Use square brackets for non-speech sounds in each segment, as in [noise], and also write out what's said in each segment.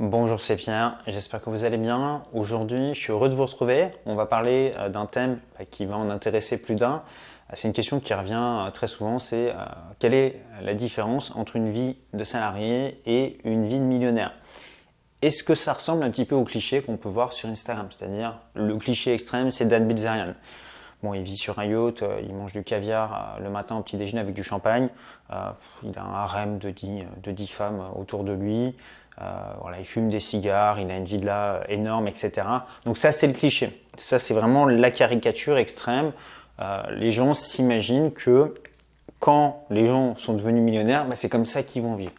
Bonjour, c'est Pierre, j'espère que vous allez bien. Aujourd'hui, je suis heureux de vous retrouver. On va parler euh, d'un thème euh, qui va en intéresser plus d'un. Euh, c'est une question qui revient très souvent, c'est quelle est la différence entre une vie de salarié et une vie de millionnaire? Est-ce que ça ressemble un petit peu au cliché qu'on peut voir sur Instagram? C'est-à-dire, le cliché extrême, c'est Dan Bilzerian. Bon, il vit sur un yacht, il mange du caviar le matin au petit déjeuner avec du champagne. Il a un harem de 10, de femmes autour de lui. Voilà, il fume des cigares, il a une villa énorme, etc. Donc ça, c'est le cliché. Ça, c'est vraiment la caricature extrême. les gens s'imaginent que quand les gens sont devenus millionnaires, bah, c'est comme ça qu'ils vont vivre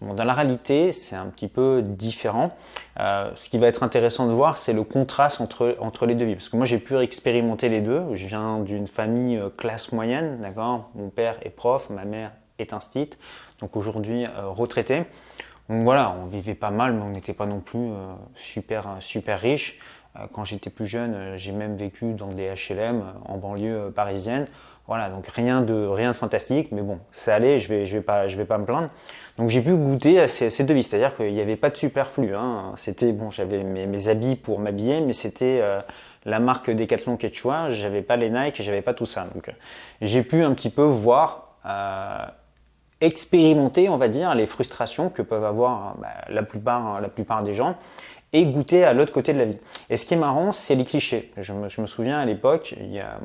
dans la réalité, c'est un petit peu différent. Euh, ce qui va être intéressant de voir, c'est le contraste entre, entre les deux vies. Parce que moi, j'ai pu expérimenter les deux. Je viens d'une famille euh, classe moyenne, d'accord? Mon père est prof, ma mère est instite, donc aujourd'hui euh, retraité. Donc voilà, on vivait pas mal, mais on n'était pas non plus super, super riche. quand j'étais plus jeune, j'ai même vécu dans des HLM en banlieue parisienne. Voilà, donc rien de, rien de fantastique, mais bon, ça allait, je vais, je vais, pas, je vais pas me plaindre. Donc j'ai pu goûter à ces, deux vies, c'est-à-dire qu'il n'y avait pas de superflu. Hein. C'était, bon, j'avais mes, habits pour m'habiller, mais c'était euh, la marque Decathlon Quechua, j'avais pas les Nike, j'avais pas tout ça. Donc j'ai pu un petit peu voir, euh, expérimenter, on va dire, les frustrations que peuvent avoir bah, la, plupart, la plupart des gens et goûter à l'autre côté de la vie. Et ce qui est marrant, c'est les clichés. Je me, souviens à l'époque, il y a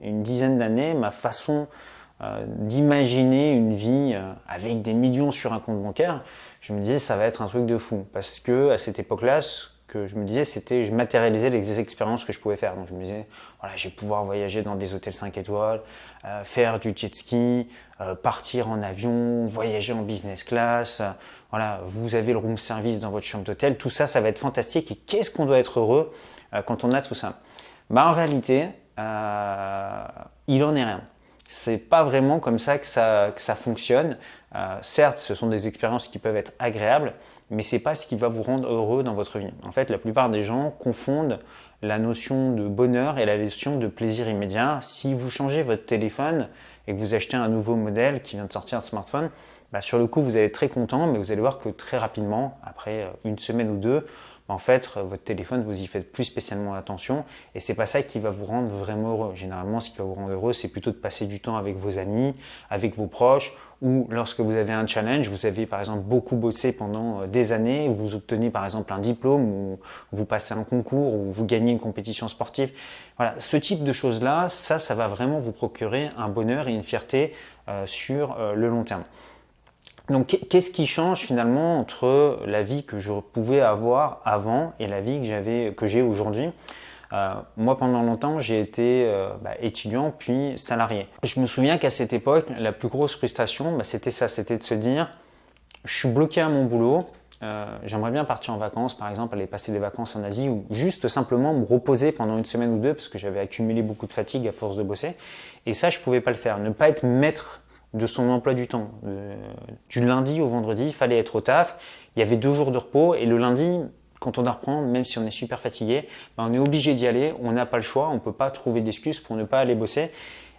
une dizaine d'années, ma façon euh, d'imaginer une vie euh, avec des millions sur un compte bancaire, je me disais ça va être un truc de fou. Parce que à cette époque-là, ce que je me disais, c'était je matérialisais les expériences que je pouvais faire. Donc je me disais, voilà, je vais pouvoir voyager dans des hôtels 5 étoiles, euh, faire du jet ski, partir en avion, voyager en business class. voilà, vous avez le room service dans votre chambre d'hôtel. Tout ça, ça va être fantastique. Et qu'est-ce qu'on doit être heureux quand on a tout ça? Bah, En réalité, euh, il en est rien. C'est pas vraiment comme ça que ça, que ça fonctionne. Euh, certes, ce sont des expériences qui peuvent être agréables, mais c'est pas ce qui va vous rendre heureux dans votre vie. En fait, la plupart des gens confondent la notion de bonheur et la notion de plaisir immédiat. Si vous changez votre téléphone et que vous achetez un nouveau modèle qui vient de sortir de smartphone, bah sur le coup, vous allez être très content, mais vous allez voir que très rapidement, après une semaine ou deux, en fait, votre téléphone, vous y faites plus spécialement attention et c'est pas ça qui va vous rendre vraiment heureux. Généralement, ce qui va vous rendre heureux, c'est plutôt de passer du temps avec vos amis, avec vos proches ou lorsque vous avez un challenge, vous avez par exemple beaucoup bossé pendant euh, des années, vous obtenez par exemple un diplôme ou vous passez un concours ou vous gagnez une compétition sportive. Voilà, ce type de choses-là, ça, ça va vraiment vous procurer un bonheur et une fierté euh, sur euh, le long terme. Donc, qu'est-ce qui change finalement entre la vie que je pouvais avoir avant et la vie que j'avais, que j'ai aujourd'hui? Euh, Moi, pendant longtemps, j'ai été euh, bah, étudiant puis salarié. Je me souviens qu'à cette époque, la plus grosse frustration, bah, c'était ça, c'était de se dire, je suis bloqué à mon boulot. Euh, j'aimerais bien partir en vacances, par exemple, aller passer des vacances en Asie ou juste simplement me reposer pendant une semaine ou deux parce que j'avais accumulé beaucoup de fatigue à force de bosser. Et ça, je pouvais pas le faire. Ne pas être maître de son emploi du temps. du lundi au vendredi, il fallait être au taf. Il y avait deux jours de repos et le lundi, quand on reprend, même si on est super fatigué, ben, on est obligé d'y aller. On n'a pas le choix. On ne peut pas trouver d'excuses pour ne pas aller bosser.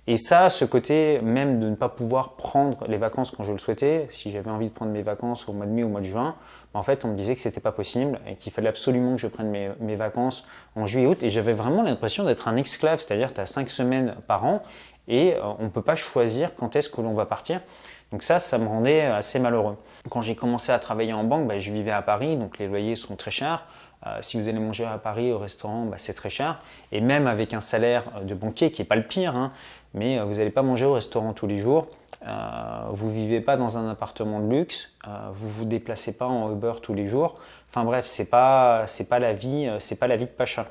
Et ça, ce côté même de ne pas pouvoir prendre les vacances quand je le souhaitais, si j'avais envie de prendre mes vacances au mois de mai ou au mois de juin, ben, en fait, on me disait que c'était pas possible et qu'il fallait absolument que je prenne mes, mes vacances en juillet août. Et j'avais vraiment l'impression d'être un esclave, c'est-à-dire tu as cinq semaines par an et euh, on ne peut pas choisir quand est-ce que l'on va partir. Donc ça, ça me rendait assez malheureux. Quand j'ai commencé à travailler en banque, bah, je vivais à Paris, donc les loyers sont très chers. Euh, si vous allez manger à Paris au restaurant, bah, c'est très cher. Et même avec un salaire de banquier, qui n'est pas le pire, hein, mais euh, vous n'allez pas manger au restaurant tous les jours. vous vivez pas dans un appartement de luxe. vous vous déplacez pas en Uber tous les jours. Enfin bref, c'est pas pas la vie, c'est pas la vie de Pacha.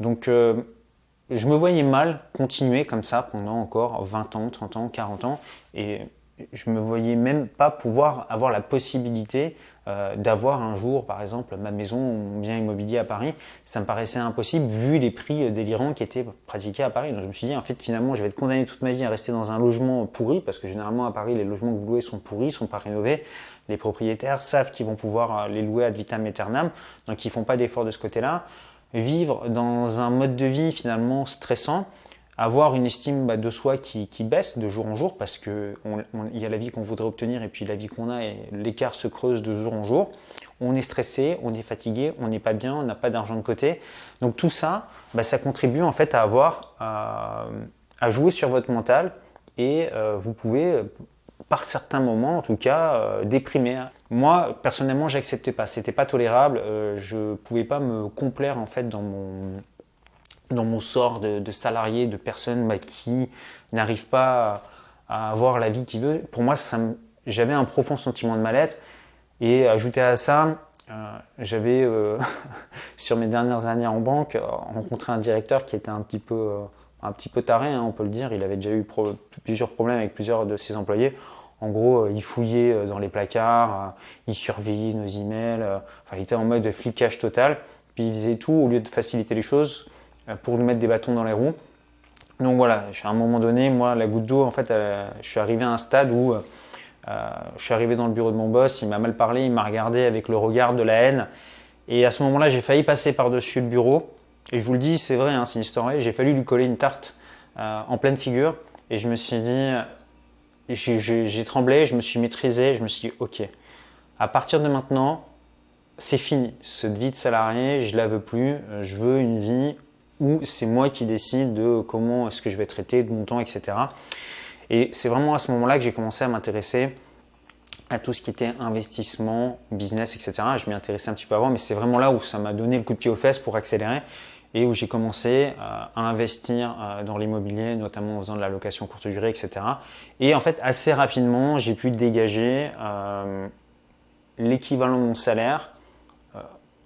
Donc je me voyais mal continuer comme ça pendant encore 20 ans, 30 ans, 40 ans. Et je me voyais même pas pouvoir avoir la possibilité euh, d'avoir un jour, par exemple, ma maison ou mon bien immobilier à Paris. Ça me paraissait impossible vu les prix délirants qui étaient pratiqués à Paris. Donc je me suis dit, en fait, finalement, je vais être condamné toute ma vie à rester dans un logement pourri, parce que généralement à Paris, les logements que vous louez sont pourris, sont pas rénovés. Les propriétaires savent qu'ils vont pouvoir euh, les louer ad vitam aeternam, donc ils font pas d'efforts de ce côté-là vivre dans un mode de vie finalement stressant, avoir une estime bah, de soi qui, baisse de jour en jour parce qu'il y a la vie qu'on voudrait obtenir et puis la vie qu'on a et l'écart se creuse de jour en jour. on est stressé, on est fatigué, on n'est pas bien, on n'a pas d'argent de côté. Donc tout ça, bah, ça contribue en fait à avoir, à jouer sur votre mental et vous pouvez par certains moments, en tout cas, euh, déprimé. Moi, personnellement, j'acceptais pas. C'était pas tolérable. Euh, je pouvais pas me complaire en fait dans mon dans mon sort de, salarié, de personne bah, qui n'arrive pas à, avoir la vie qu'il veut. Pour moi, j'avais un profond sentiment de mal-être. Et ajouté à ça, euh, j'avais [laughs] sur mes dernières années en banque rencontré un directeur qui était un petit peu un petit peu taré, hein, on peut le dire. Il avait déjà eu plusieurs problèmes avec plusieurs de ses employés. En gros, euh, il fouillait euh, dans les placards, euh, il surveillait nos emails. Il était en mode flicage total. Puis il faisait tout au lieu de faciliter les choses pour nous mettre des bâtons dans les roues. Donc voilà, à un moment donné, moi, la goutte d'eau, en fait, je suis arrivé à un stade où je suis arrivé dans le bureau de mon boss, il m'a mal parlé, il m'a regardé avec le regard de la haine. Et à ce moment-là, j'ai failli passer par-dessus le bureau. Et je vous le dis, c'est vrai, hein, c'est une histoire J'ai fallu lui coller une tarte en pleine figure. Et je me suis dit, j'ai tremblé, je me suis maîtrisé, je me suis dit, ok, à partir de maintenant, c'est fini. Cette vie de salarié, je la veux plus. Je veux une vie c'est moi qui décide de comment est-ce que je vais traiter, de mon temps, etc. Et c'est vraiment à ce moment-là que j'ai commencé à m'intéresser à tout ce qui était investissement, business, etc. Je m'y intéressais un petit peu avant, mais c'est vraiment là où ça m'a donné le coup de pied aux fesses pour accélérer et où j'ai commencé euh, à investir euh, dans l'immobilier, notamment en faisant de la location courte durée, etc. Et en fait, assez rapidement, j'ai pu dégager euh, l'équivalent de mon salaire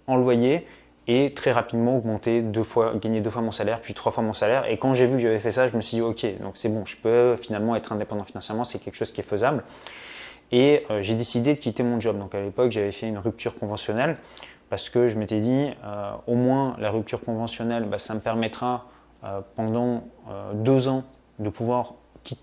en loyer et très rapidement augmenter deux fois, gagner deux fois mon salaire, puis trois fois mon salaire. Et quand j'ai vu que j'avais fait ça, je me suis dit, ok, donc c'est bon, je peux finalement être indépendant financièrement, c'est quelque chose qui est faisable. Et j'ai décidé de quitter mon job. Donc à l'époque, j'avais fait une rupture conventionnelle parce que je m'étais dit, euh, au moins la rupture conventionnelle, bah, ça me permettra euh, pendant euh, deux ans de pouvoir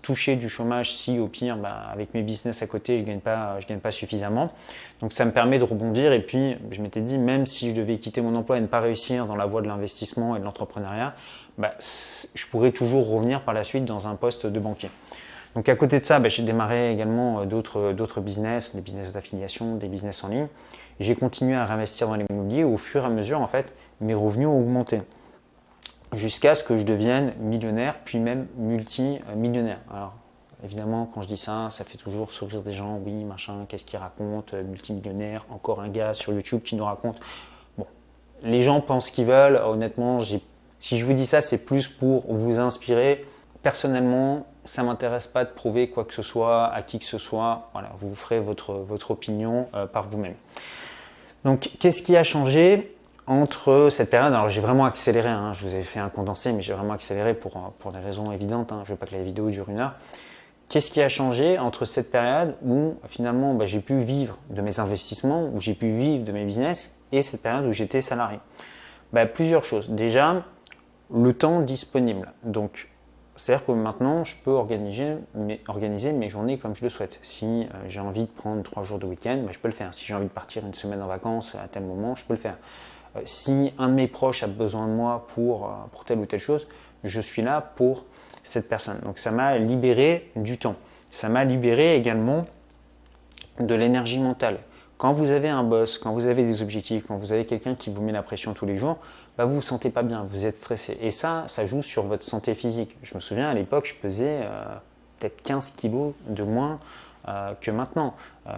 toucher du chômage si au pire, bah, avec mes business à côté, je ne gagne, pas, gagne pas suffisamment. Donc ça me permet de rebondir et puis je m'étais dit, même si je devais quitter mon emploi et ne pas réussir dans la voie de l'investissement et de l'entrepreneuriat, bah, je pourrais toujours revenir par la suite dans un poste de banquier. Donc à côté de ça, j'ai démarré également d'autres business, des business d'affiliation, des business en ligne j'ai continué à réinvestir dans l'immobilier. Au fur et à mesure, en fait, mes revenus ont augmenté jusqu'à ce que je devienne millionnaire, puis même multimillionnaire. Alors, évidemment, quand je dis ça, ça fait toujours sourire des gens. Oui, machin, qu'est-ce qu'il raconte Multimillionnaire, encore un gars sur YouTube qui nous raconte. Bon, les gens pensent ce qu'ils veulent. Honnêtement, si je vous dis ça, c'est plus pour vous inspirer. Personnellement, ça ne m'intéresse pas de prouver quoi que ce soit à qui que ce soit. Voilà, vous ferez votre, votre opinion euh, par vous-même. Donc, qu'est-ce qui a changé? Entre cette période Alors, j'ai vraiment accéléré, hein. je vous avais fait un condensé, mais j'ai vraiment accéléré pour, pour des raisons évidentes. Hein. je veux pas que la vidéo dure une heure. Qu'est-ce qui a changé entre cette période où finalement bah, j'ai pu vivre de mes investissements, où j'ai pu vivre de mes business, et cette période où j'étais salarié? Bah, Plusieurs choses. Déjà, le temps disponible. Donc, c'est-à-dire que maintenant, je peux organiser mes, organiser mes, journées comme je le souhaite. Si euh, j'ai envie de prendre trois jours de week-end, bah, je peux le faire. Si j'ai envie de partir une semaine en vacances à tel moment, je peux le faire. Euh, si un de mes proches a besoin de moi pour, euh, pour telle ou telle chose, je suis là pour cette personne. Donc ça m'a libéré du temps. Ça m'a libéré également de l'énergie mentale. Quand vous avez un boss, quand vous avez des objectifs, quand vous avez quelqu'un qui vous met la pression tous les jours, bah, vous vous sentez pas bien, vous êtes stressé. Et ça, ça joue sur votre santé physique. Je me souviens à l'époque, je pesais euh, peut-être 15 kilos de moins euh, que maintenant. Euh,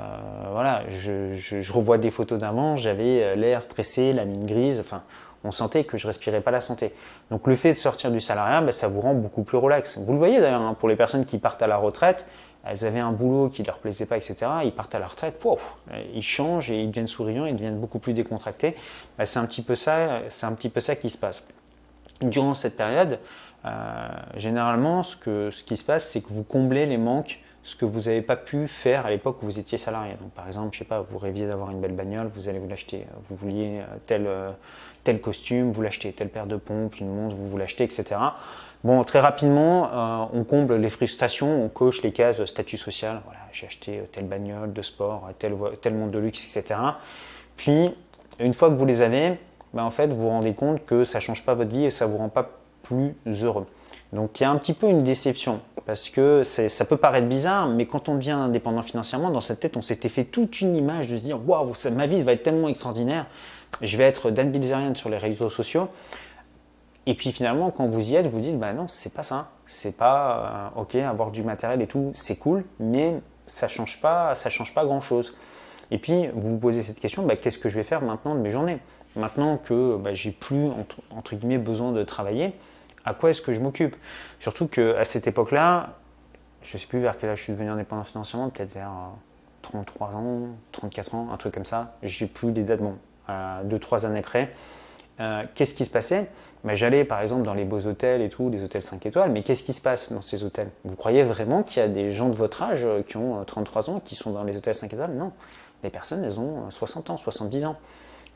voilà, je, revois des photos d'avant, j'avais l'air stressé, la mine grise, enfin, on sentait que je respirais pas la santé. Donc le fait de sortir du salariat, bah, ça vous rend beaucoup plus relax. Vous le voyez d'ailleurs, hein, pour les personnes qui partent à la retraite, elles avaient un boulot qui ne leur plaisait pas, etc. Ils partent à la retraite, pouf, ils changent et ils deviennent souriants, ils deviennent beaucoup plus décontractés. Bah, c'est un petit peu ça, c'est un petit peu ça qui se passe. Durant cette période, euh, généralement, ce qui se passe, c'est que vous comblez les manques, ce que vous n'avez pas pu faire à l'époque où vous étiez salarié. Par exemple, je sais pas, vous rêviez d'avoir une belle bagnole, vous allez vous l'acheter. Vous vouliez euh, tel, euh, tel costume, vous l'achetez. Telle paire de pompes, une montre, vous vous l'achetez, etc. Bon, très rapidement, euh, on comble les frustrations, on coche les cases statut social. Voilà, j'ai acheté euh, telle bagnole de sport, tel, tel monde de luxe, etc. Puis, une fois que vous les avez, ben, en fait, vous vous rendez compte que ça ne change pas votre vie et ça ne vous rend pas plus heureux. Donc il y a un petit peu une déception parce que ça peut paraître bizarre, mais quand on devient indépendant financièrement, dans cette tête, on s'était fait toute une image de se dire waouh, ma vie va être tellement extraordinaire, je vais être Dan Bilzerian sur les réseaux sociaux. Et puis finalement, quand vous y êtes, vous dites bah non, c'est pas ça. C'est pas euh, ok, avoir du matériel et tout, c'est cool, mais ça change pas, ça change pas grand chose. Et puis vous vous posez cette question, bah, qu'est-ce que je vais faire maintenant de mes journées? Maintenant que bah, j'ai plus entre guillemets besoin de travailler, à quoi est-ce que je m'occupe Surtout qu'à cette époque-là, je ne sais plus vers quel âge je suis devenu indépendant financièrement, peut-être vers 33 euh, ans, 34 ans, un truc comme ça. J'ai plus des dates, bon, à 2-3 années près. Euh, qu'est-ce qui se passait? Ben, J'allais par exemple dans les beaux hôtels et tout, des hôtels 5 étoiles, mais qu'est-ce qui se passe dans ces hôtels? Vous croyez vraiment qu'il y a des gens de votre âge euh, qui ont 33 ans qui sont dans les hôtels 5 étoiles? Non. Les personnes, elles ont 60 ans, 70 ans.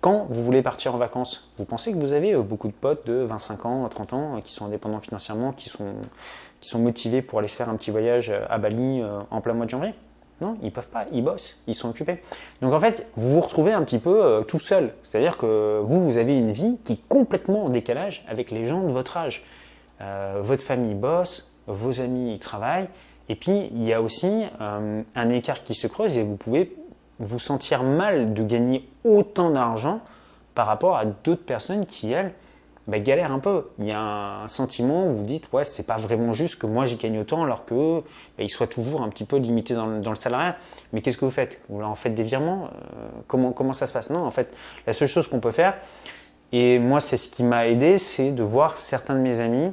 Quand vous voulez partir en vacances, vous pensez que vous avez euh, beaucoup de potes de 25 ans, 30 ans euh, qui sont indépendants financièrement, qui sont, motivés pour aller se faire un petit voyage euh, à Bali en plein mois de janvier? Non, ils peuvent pas, ils bossent, ils sont occupés. Donc en fait, vous vous retrouvez un petit peu tout seul. C'est-à-dire que vous, vous avez une vie qui est complètement en décalage avec les gens de votre âge. votre famille bosse, vos amis y travaillent, et puis il y a aussi un écart qui se creuse et vous pouvez vous sentir mal de gagner autant d'argent par rapport à d'autres personnes qui, elles, bah, galèrent un peu. Il y a un sentiment où vous dites, ouais, c'est pas vraiment juste que moi j'y gagne autant alors que bah, ils soient toujours un petit peu limités dans le, dans salariat. Mais qu'est-ce que vous faites? Vous leur en faites des virements? Euh, comment, comment ça se passe? Non, en fait, la seule chose qu'on peut faire, et moi c'est ce qui m'a aidé, c'est de voir certains de mes amis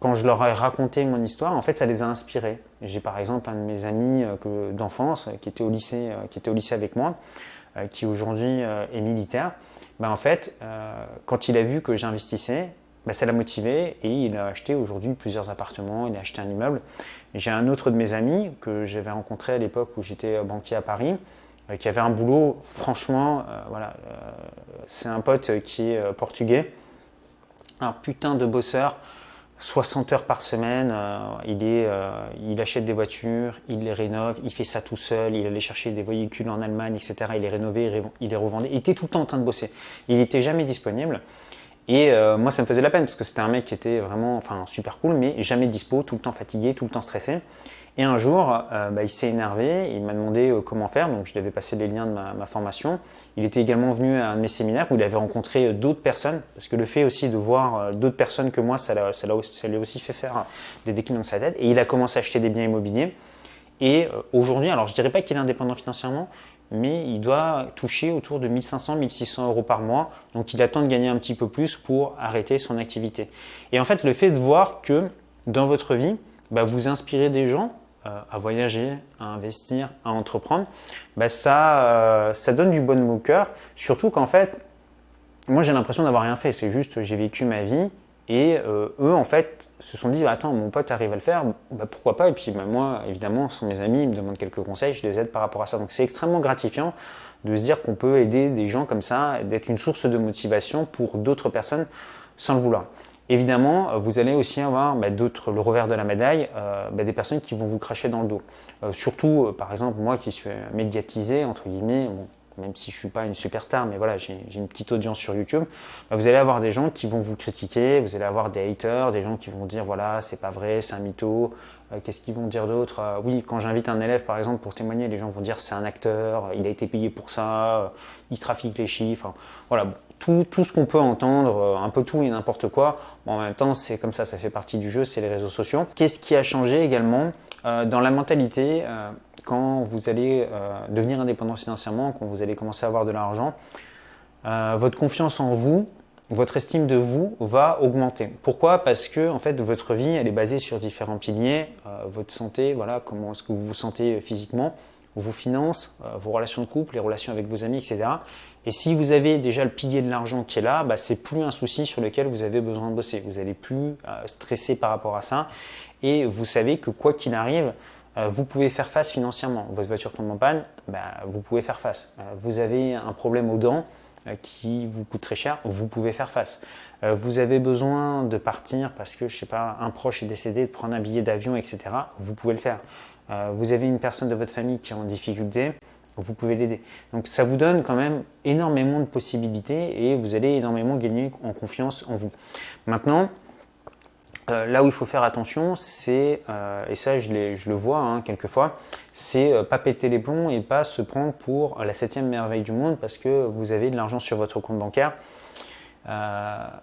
quand je leur ai raconté mon histoire, en fait, ça les a inspirés. J'ai par exemple un de mes amis euh, d'enfance euh, qui était au lycée, euh, qui était au lycée avec moi, qui aujourd'hui est militaire. Ben, en fait, quand il a vu que j'investissais, ben, ça l'a motivé et il a acheté aujourd'hui plusieurs appartements, il a acheté un immeuble. J'ai un autre de mes amis que j'avais rencontré à l'époque où j'étais banquier à Paris, qui avait un boulot, franchement, voilà, c'est un pote qui est portugais, un putain de bosseur. 60 heures par semaine, euh, il, est, euh, il achète des voitures, il les rénove, il fait ça tout seul, il allait chercher des véhicules en Allemagne, etc. Il les rénovait, il les revendait. Il était tout le temps en train de bosser. Il n'était jamais disponible. Et euh, moi, ça me faisait la peine parce que c'était un mec qui était vraiment enfin, super cool, mais jamais dispo, tout le temps fatigué, tout le temps stressé. Et un jour, euh, bah, il s'est énervé, il m'a demandé euh, comment faire, donc je lui avais passé les liens de ma, formation. Il était également venu à un de mes séminaires où il avait rencontré euh, d'autres personnes, parce que le fait aussi de voir d'autres personnes que moi, ça, ça, lui a aussi fait faire des déclins dans sa tête. Et il a commencé à acheter des biens immobiliers. Et aujourd'hui, alors je ne dirais pas qu'il est indépendant financièrement, mais il doit toucher autour de 1500-1600 euros par mois. Donc il attend de gagner un petit peu plus pour arrêter son activité. Et en fait, le fait de voir que dans votre vie, bah, vous inspirez des gens à voyager, à investir, à entreprendre, bah, ça, euh, ça donne du bon au cœur. Surtout qu'en fait, moi j'ai l'impression d'avoir rien fait. C'est juste j'ai vécu ma vie et euh, eux en fait se sont dit attends mon pote arrive à le faire, bah, pourquoi pas? Et puis bah, moi évidemment ce sont mes amis, ils me demandent quelques conseils, je les aide par rapport à ça. Donc c'est extrêmement gratifiant de se dire qu'on peut aider des gens comme ça, d'être une source de motivation pour d'autres personnes sans le vouloir. Évidemment, euh, vous allez aussi avoir bah, d'autres, le revers de la médaille, euh, bah, des personnes qui vont vous cracher dans le dos. Euh, surtout, par exemple, moi qui suis médiatisé, entre guillemets, même si je ne suis pas une superstar, mais voilà, j'ai, une petite audience sur YouTube, bah, vous allez avoir des gens qui vont vous critiquer, vous allez avoir des haters, des gens qui vont dire voilà, c'est pas vrai, c'est un mytho. qu'est-ce qu'ils vont dire d'autre Oui, quand j'invite un élève, par exemple, pour témoigner, les gens vont dire c'est un acteur, il a été payé pour ça, il trafique les chiffres. Voilà, tout, ce qu'on peut entendre, un peu tout et n'importe quoi en même temps, c'est comme ça, ça fait partie du jeu, c'est les réseaux sociaux. Qu'est-ce qui a changé également euh, dans la mentalité euh, quand vous allez euh, devenir indépendant financièrement, quand vous allez commencer à avoir de l'argent Votre confiance en vous, votre estime de vous va augmenter. Pourquoi? Parce que en fait, votre vie, elle est basée sur différents piliers. votre santé, voilà, comment est-ce que vous vous sentez physiquement, vos finances, vos relations de couple, les relations avec vos amis, etc. Et si vous avez déjà le pilier de l'argent qui est là, bah, c'est plus un souci sur lequel vous avez besoin de bosser. Vous n'allez plus euh, stresser par rapport à ça. Et vous savez que quoi qu'il arrive, euh, vous pouvez faire face financièrement. Votre voiture tombe en panne, bah, vous pouvez faire face. Euh, vous avez un problème aux dents qui vous coûte très cher, vous pouvez faire face. vous avez besoin de partir parce que, je sais pas, un proche est décédé, de prendre un billet d'avion, etc. Vous pouvez le faire. vous avez une personne de votre famille qui est en difficulté, vous pouvez l'aider. Donc ça vous donne quand même énormément de possibilités et vous allez énormément gagner en confiance en vous. Maintenant, Euh, là où il faut faire attention, c'est, euh, et ça je, le vois hein, quelquefois, c'est euh, pas péter les plombs et pas se prendre pour la septième merveille du monde parce que vous avez de l'argent sur votre compte bancaire. A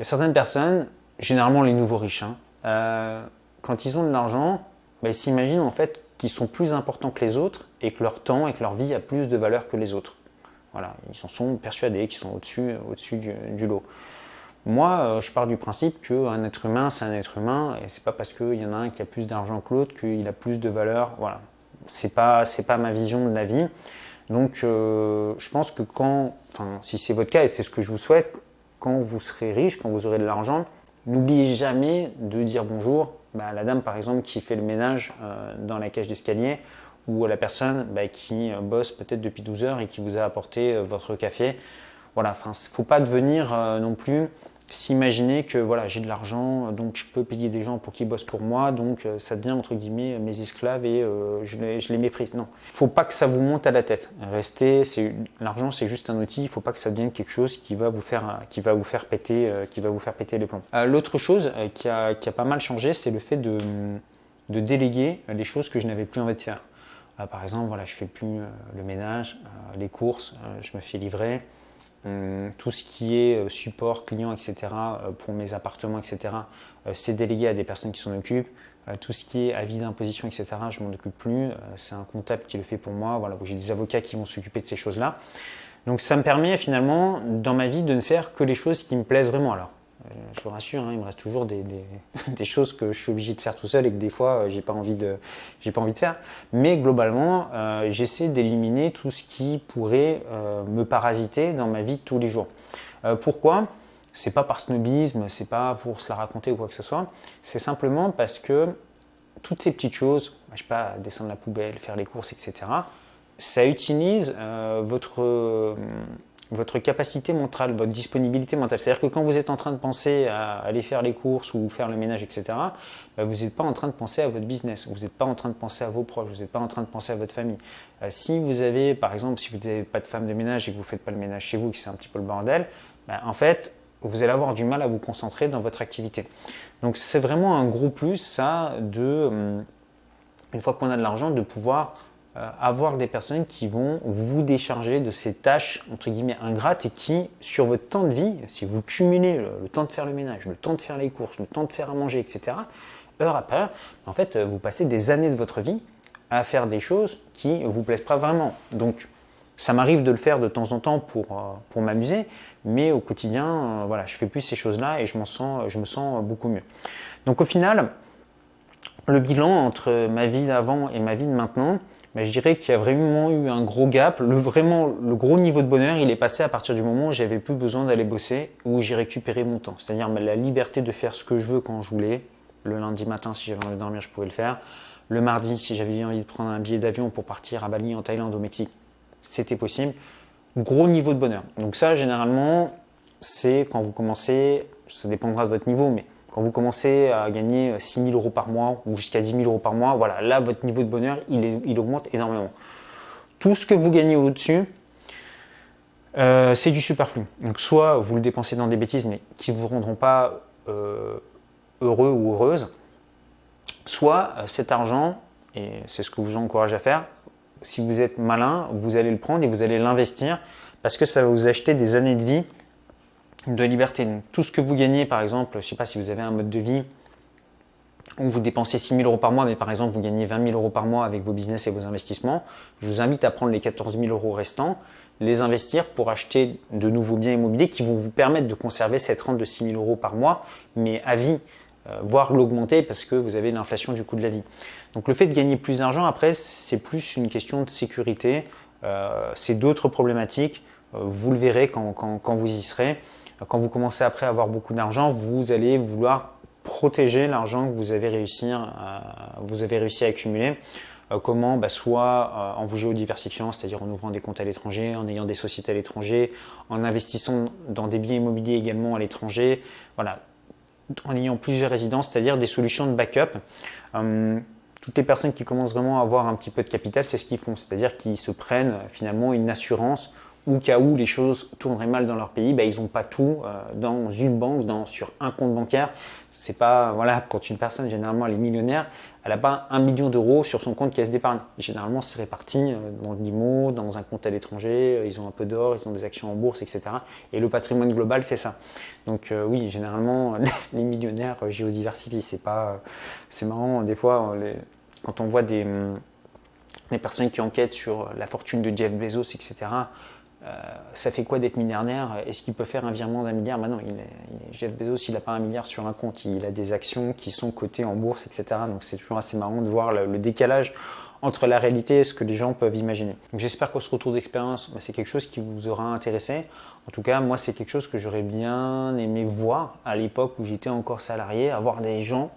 certaines personnes, généralement les nouveaux riches, hein, quand ils ont de l'argent, bah, ils s'imaginent en fait qu'ils sont plus importants que les autres et que leur temps et que leur vie a plus de valeur que les autres. Voilà, ils en sont persuadés qu'ils sont au-dessus, au-dessus du lot. Moi, euh, je pars du principe qu'un être humain, c'est un être humain, et c'est pas parce qu'il y en a un qui a plus d'argent que l'autre qu'il a plus de valeur. Voilà, c'est pas pas ma vision de la vie. Donc, euh, je pense que quand, enfin, si c'est votre cas et c'est ce que je vous souhaite, quand vous serez riche, quand vous aurez de l'argent, n'oubliez jamais de dire bonjour bah, à la dame, par exemple, qui fait le ménage euh, dans la cage d'escalier, ou à la personne bah, qui bosse peut-être depuis 12 heures et qui vous a apporté votre café. Voilà, enfin, faut pas devenir non plus s'imaginer que voilà, j'ai de l'argent, donc je peux payer des gens pour qu'ils bossent pour moi, donc euh, ça devient entre guillemets mes esclaves et euh, je, les, je, les, méprise. Non, faut pas que ça vous monte à la tête. Restez, l'argent c'est juste un outil, il faut pas que ça devienne quelque chose qui va vous faire, qui va vous faire péter, euh, qui va vous faire péter les plombs. L'autre chose qui a, pas mal changé, c'est le fait de, déléguer les choses que je n'avais plus envie de faire. Par exemple, voilà, je fais plus le ménage, les courses, je me fais livrer. Hum, tout ce qui est euh, support client, etc., euh, pour mes appartements, etc., euh, c'est délégué à des personnes qui s'en occupent. Tout ce qui est avis d'imposition, etc., je m'en occupe plus. C'est un comptable qui le fait pour moi. Voilà, j'ai des avocats qui vont s'occuper de ces choses-là. Donc ça me permet finalement, dans ma vie, de ne faire que les choses qui me plaisent vraiment. Alors, euh, je vous rassure, hein, il me reste toujours [laughs] des, choses que je suis obligé de faire tout seul et que des fois, euh, j'ai pas envie de, pas envie de faire. Mais globalement, euh, j'essaie d'éliminer tout ce qui pourrait me parasiter dans ma vie de tous les jours. pourquoi? C'est pas par snobisme, c'est pas pour se la raconter ou quoi que ce soit. C'est simplement parce que toutes ces petites choses, je sais pas, descendre la poubelle, faire les courses, etc. Ça utilise votre votre capacité mentale, votre disponibilité mentale. C'est-à-dire que quand vous êtes en train de penser à aller faire les courses ou faire le ménage, etc., bah, vous n'êtes pas en train de penser à votre business, vous n'êtes pas en train de penser à vos proches, vous n'êtes pas en train de penser à votre famille. Euh, si vous avez, par exemple, si vous n'avez pas de femme de ménage et que vous ne faites pas le ménage chez vous, que c'est un petit peu le bordel, bah, en fait, vous allez avoir du mal à vous concentrer dans votre activité. Donc c'est vraiment un gros plus, ça, de, hum, une fois qu'on a de l'argent, de pouvoir euh, avoir des personnes qui vont vous décharger de ces tâches entre guillemets ingrates et qui, sur votre temps de vie, si vous cumulez le, temps de faire le ménage, le temps de faire les courses, le temps de faire à manger, etc., heure après heure, en fait, euh, vous passez des années de votre vie à faire des choses qui vous plaisent pas vraiment. Donc, ça m'arrive de le faire de temps en temps pour, euh, pour m'amuser, mais au quotidien, voilà, je fais plus ces choses-là et je, sens, je me sens beaucoup mieux. Donc, au final, le bilan entre ma vie d'avant et ma vie de maintenant, mais je dirais qu'il y a vraiment eu un gros gap. Le, vraiment, le gros niveau de bonheur, il est passé à partir du moment où j'avais plus besoin d'aller bosser, où j'ai récupéré mon temps. C'est-à-dire la liberté de faire ce que je veux quand je voulais. Le lundi matin, si j'avais envie de dormir, je pouvais le faire. Le mardi, si j'avais envie de prendre un billet d'avion pour partir à Bali, en Thaïlande, au Mexique, c'était possible. Gros niveau de bonheur. Donc ça, généralement, c'est quand vous commencez, ça dépendra de votre niveau, mais quand vous commencez à gagner 6 000 euros par mois ou jusqu'à 10 000 euros par mois, voilà, là, votre niveau de bonheur, il, augmente énormément. Tout ce que vous gagnez au-dessus, euh, c'est du superflu. Donc, soit vous le dépensez dans des bêtises, mais qui ne vous rendront pas euh, heureux ou heureuse, soit euh, cet argent, et c'est ce que je vous encourage à faire, si vous êtes malin, vous allez le prendre et vous allez l'investir parce que ça va vous acheter des années de vie de liberté. tout ce que vous gagnez, par exemple, je ne sais pas si vous avez un mode de vie où vous dépensez 6 000 euros par mois, mais par exemple vous gagnez 20 000 euros par mois avec vos business et vos investissements, je vous invite à prendre les 14 000 euros restants, les investir pour acheter de nouveaux biens immobiliers qui vont vous permettre de conserver cette rente de 6 000 euros par mois, mais à vie, euh, voire l'augmenter parce que vous avez l'inflation du coût de la vie. Donc le fait de gagner plus d'argent, après, c'est plus une question de sécurité, euh, c'est d'autres problématiques, euh, vous le verrez quand, quand vous y serez. Quand vous commencez après à avoir beaucoup d'argent, vous allez vouloir protéger l'argent que vous avez réussi, réussi à accumuler. Euh, comment? Bah, Soit euh, en vous géodiversifiant, c'est-à-dire en ouvrant des comptes à l'étranger, en ayant des sociétés à l'étranger, en investissant dans des biens immobiliers également à l'étranger, voilà, en ayant plusieurs résidences, c'est-à-dire des solutions de backup. Euh, toutes les personnes qui commencent vraiment à avoir un petit peu de capital, c'est ce qu'ils font, c'est-à-dire qu'ils se prennent finalement une assurance au cas où les choses tourneraient mal dans leur pays, bah, ils n'ont pas tout euh, dans une banque, dans, sur un compte bancaire. C'est pas, voilà, quand une personne, généralement, elle est millionnaire, elle n'a pas un million d'euros sur son compte caisse d'épargne. Généralement, c'est réparti euh, dans l'IMO, dans un compte à l'étranger, euh, ils ont un peu d'or, ils ont des actions en bourse, etc. Et le patrimoine global fait ça. Donc oui, généralement, [laughs] les millionnaires géodiversifient. C'est pas, c'est marrant, des fois, quand on voit des, hum, les personnes qui enquêtent sur la fortune de Jeff Bezos, etc., ça fait quoi d'être milliardaire? Est-ce qu'il peut faire un virement d'un milliard? Maintenant, il Jeff Bezos, il n'a pas un milliard sur un compte, il a des actions qui sont cotées en bourse, etc. Donc c'est toujours assez marrant de voir le, décalage entre la réalité et ce que les gens peuvent imaginer. J'espère que ce retour d'expérience, bah, c'est quelque chose qui vous aura intéressé. En tout cas, moi, c'est quelque chose que j'aurais bien aimé voir à l'époque où j'étais encore salarié, avoir des gens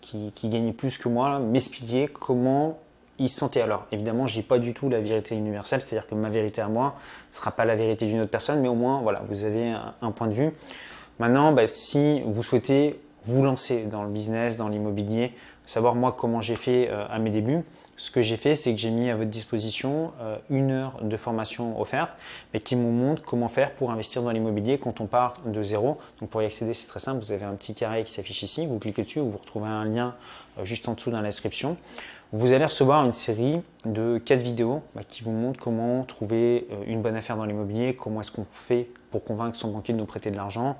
qui, qui gagnaient plus que moi, m'expliquer comment ils se sentaient alors. Évidemment, j'ai pas du tout la vérité universelle, c'est-à-dire que ma vérité à moi ne sera pas la vérité d'une autre personne, mais au moins, voilà, vous avez un, point de vue. Maintenant, bah, si vous souhaitez vous lancer dans le business, dans l'immobilier, savoir moi comment j'ai fait euh, à mes débuts, ce que j'ai fait, c'est que j'ai mis à votre disposition euh, une heure de formation offerte, mais qui vous montre comment faire pour investir dans l'immobilier quand on part de zéro. Donc pour y accéder, c'est très simple. Vous avez un petit carré qui s'affiche ici. Vous cliquez dessus, vous retrouvez un lien euh, juste en dessous dans la description. Vous allez recevoir une série de 4 vidéos bah, qui vous montrent comment trouver euh, une bonne affaire dans l'immobilier, comment est-ce qu'on fait pour convaincre son banquier de nous prêter de l'argent,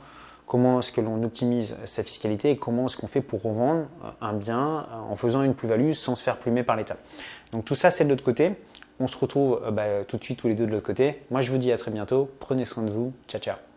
comment est-ce que l'on optimise sa fiscalité et comment est-ce qu'on fait pour revendre euh, un bien euh, en faisant une plus-value sans se faire plumer par l'État. Donc tout ça c'est de l'autre côté. On se retrouve bah, tout de suite tous les deux de l'autre côté. Moi je vous dis à très bientôt. Prenez soin de vous. Ciao ciao.